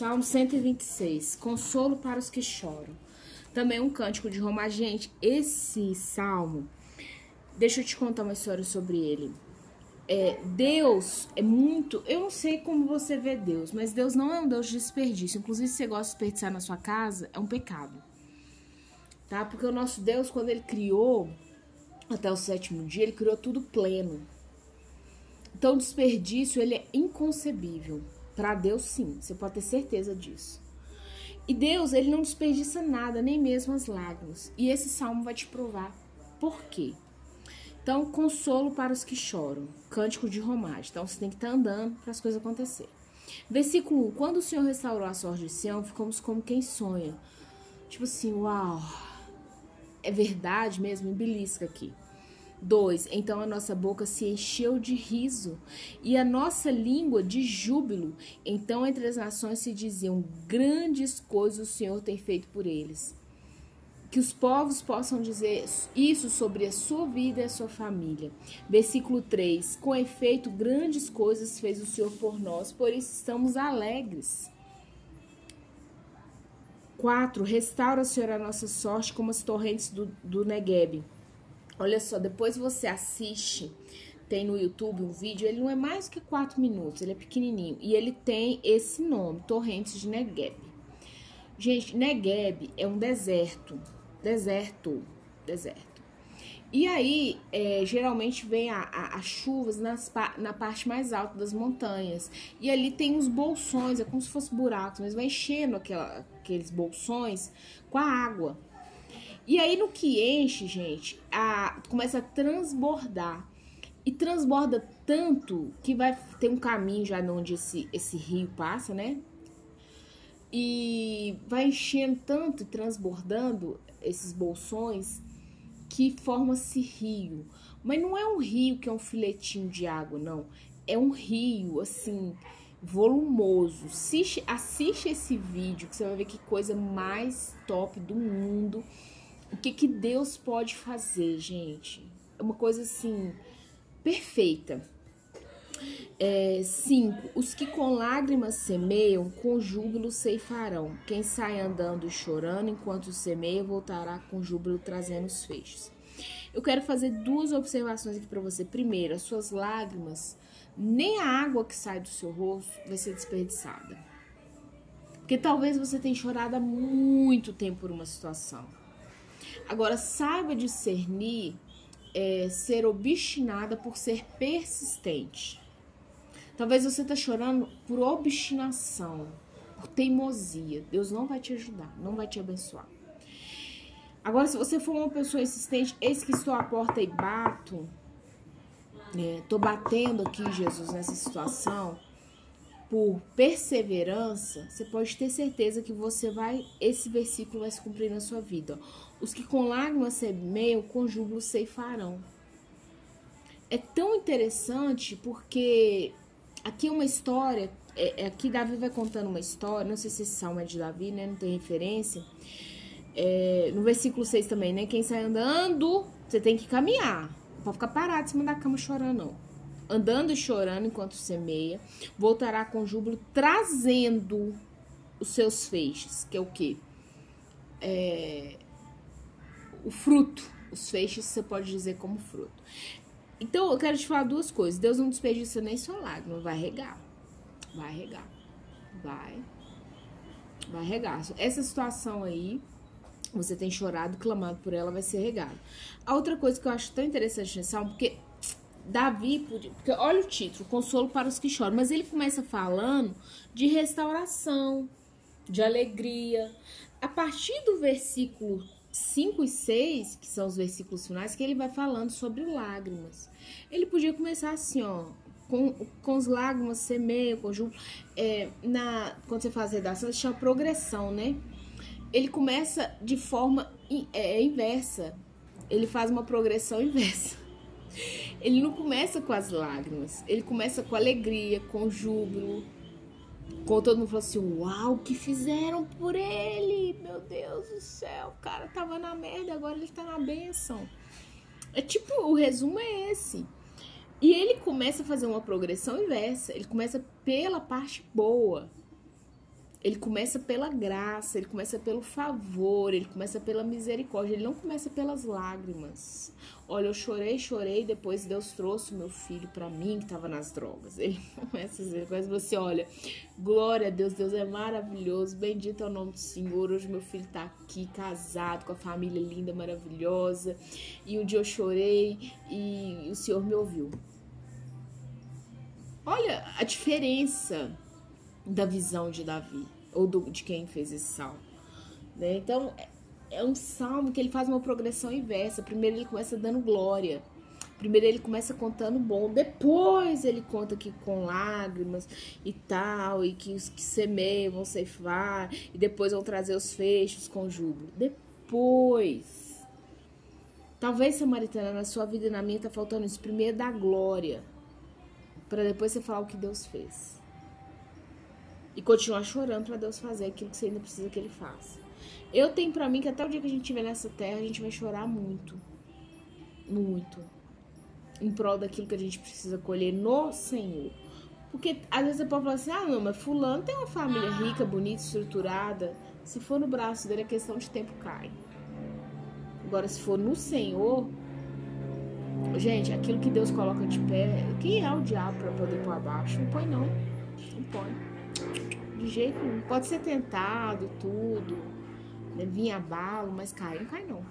Salmo 126, consolo para os que choram. Também um cântico de Roma. Gente, esse salmo, deixa eu te contar uma história sobre ele. É, Deus é muito. Eu não sei como você vê Deus, mas Deus não é um Deus de desperdício. Inclusive, se você gosta de desperdiçar na sua casa, é um pecado. Tá? Porque o nosso Deus, quando ele criou, até o sétimo dia, ele criou tudo pleno. Então, desperdício, ele é inconcebível. Para Deus, sim, você pode ter certeza disso. E Deus, ele não desperdiça nada, nem mesmo as lágrimas. E esse salmo vai te provar por quê. Então, consolo para os que choram. Cântico de romagem. Então, você tem que estar tá andando para as coisas acontecerem. Versículo 1. Quando o Senhor restaurou a sorte de Sião, ficamos como quem sonha. Tipo assim, uau. É verdade mesmo? Belisca aqui. 2. Então a nossa boca se encheu de riso e a nossa língua de júbilo. Então entre as nações se diziam: grandes coisas o Senhor tem feito por eles. Que os povos possam dizer isso sobre a sua vida e a sua família. Versículo 3: Com efeito, grandes coisas fez o Senhor por nós, por isso estamos alegres. 4. Restaura, Senhor, a nossa sorte como as torrentes do, do Negueb. Olha só, depois você assiste, tem no YouTube um vídeo, ele não é mais que 4 minutos, ele é pequenininho. E ele tem esse nome, Torrentes de Negev. Gente, Negev é um deserto, deserto, deserto. E aí, é, geralmente vem as chuvas nas, na parte mais alta das montanhas. E ali tem uns bolsões, é como se fosse buracos, mas vai enchendo aquela, aqueles bolsões com a água. E aí no que enche, gente, a, começa a transbordar. E transborda tanto que vai ter um caminho já onde esse, esse rio passa, né? E vai enchendo tanto e transbordando esses bolsões que forma-se rio. Mas não é um rio que é um filetinho de água, não. É um rio, assim, volumoso. Assiste, assiste esse vídeo que você vai ver que coisa mais top do mundo. O que, que Deus pode fazer, gente? É uma coisa assim, perfeita. É, cinco, os que com lágrimas semeiam, com júbilo ceifarão. Quem sai andando e chorando enquanto semeia, voltará com júbilo trazendo os feixes. Eu quero fazer duas observações aqui para você. Primeiro, as suas lágrimas, nem a água que sai do seu rosto vai ser desperdiçada. Porque talvez você tenha chorado há muito tempo por uma situação. Agora, saiba discernir é, ser obstinada por ser persistente. Talvez você está chorando por obstinação, por teimosia. Deus não vai te ajudar, não vai te abençoar. Agora, se você for uma pessoa insistente, eis que estou à porta e bato. Estou é, batendo aqui, Jesus, nessa situação por perseverança, você pode ter certeza que você vai, esse versículo vai se cumprir na sua vida. Os que com lágrimas semeiam, com júbilo ceifarão. É tão interessante porque aqui é uma história, é, é, aqui Davi vai contando uma história, não sei se esse salmo é de Davi, né? Não tem referência. É, no versículo 6 também, né? Quem sai andando, você tem que caminhar. Não pode ficar parado em cima da cama chorando, não andando e chorando enquanto semeia, voltará com júbilo, trazendo os seus feixes, que é o que? É, o fruto. Os feixes você pode dizer como fruto. Então eu quero te falar duas coisas. Deus não desperdiça nem sua lágrima, vai regar. Vai regar. Vai. Vai regar. Essa situação aí, você tem chorado, clamado por ela, vai ser regada. A outra coisa que eu acho tão interessante nesse salmo, porque Davi, porque olha o título, Consolo para os que choram, mas ele começa falando de restauração, de alegria. A partir do versículo 5 e 6, que são os versículos finais, que ele vai falando sobre lágrimas. Ele podia começar assim, ó, com, com os lágrimas, semeia, conjunto. É, na, quando você faz redação, chama progressão, né? Ele começa de forma é, inversa. Ele faz uma progressão inversa. Ele não começa com as lágrimas, ele começa com alegria, com júbilo. Com todo mundo falou assim: Uau, o que fizeram por ele? Meu Deus do céu, o cara tava na merda, agora ele tá na benção. É tipo, o resumo é esse. E ele começa a fazer uma progressão inversa. Ele começa pela parte boa. Ele começa pela graça, ele começa pelo favor, ele começa pela misericórdia, ele não começa pelas lágrimas. Olha, eu chorei, chorei, depois Deus trouxe meu filho para mim que estava nas drogas. Ele começa a dizer você olha, glória a Deus, Deus é maravilhoso, bendito é o nome do Senhor. Hoje meu filho tá aqui casado com a família linda, maravilhosa. E um dia eu chorei e o Senhor me ouviu. Olha a diferença da visão de Davi, ou do, de quem fez esse salmo. Né? Então, é, é um salmo que ele faz uma progressão inversa. Primeiro ele começa dando glória. Primeiro ele começa contando bom, depois ele conta que com lágrimas e tal, e que os que semeiam vão ceifar, e depois vão trazer os fechos com júbilo. Depois. Talvez, Samaritana, na sua vida e na minha tá faltando isso. Primeiro da glória, para depois você falar o que Deus fez e continuar chorando para Deus fazer aquilo que você ainda precisa que Ele faça. Eu tenho para mim que até o dia que a gente estiver nessa terra, a gente vai chorar muito. Muito. Em prol daquilo que a gente precisa colher no Senhor. Porque às vezes você pode falar assim: ah, não, mas Fulano tem uma família rica, bonita, estruturada. Se for no braço dele, a questão de tempo cai. Agora, se for no Senhor, gente, aquilo que Deus coloca de pé, quem é o diabo para poder pôr abaixo? Não põe, não. Não põe. De jeito nenhum. Pode ser tentado, tudo. Né? Vir a balo, mas cai, não cai não.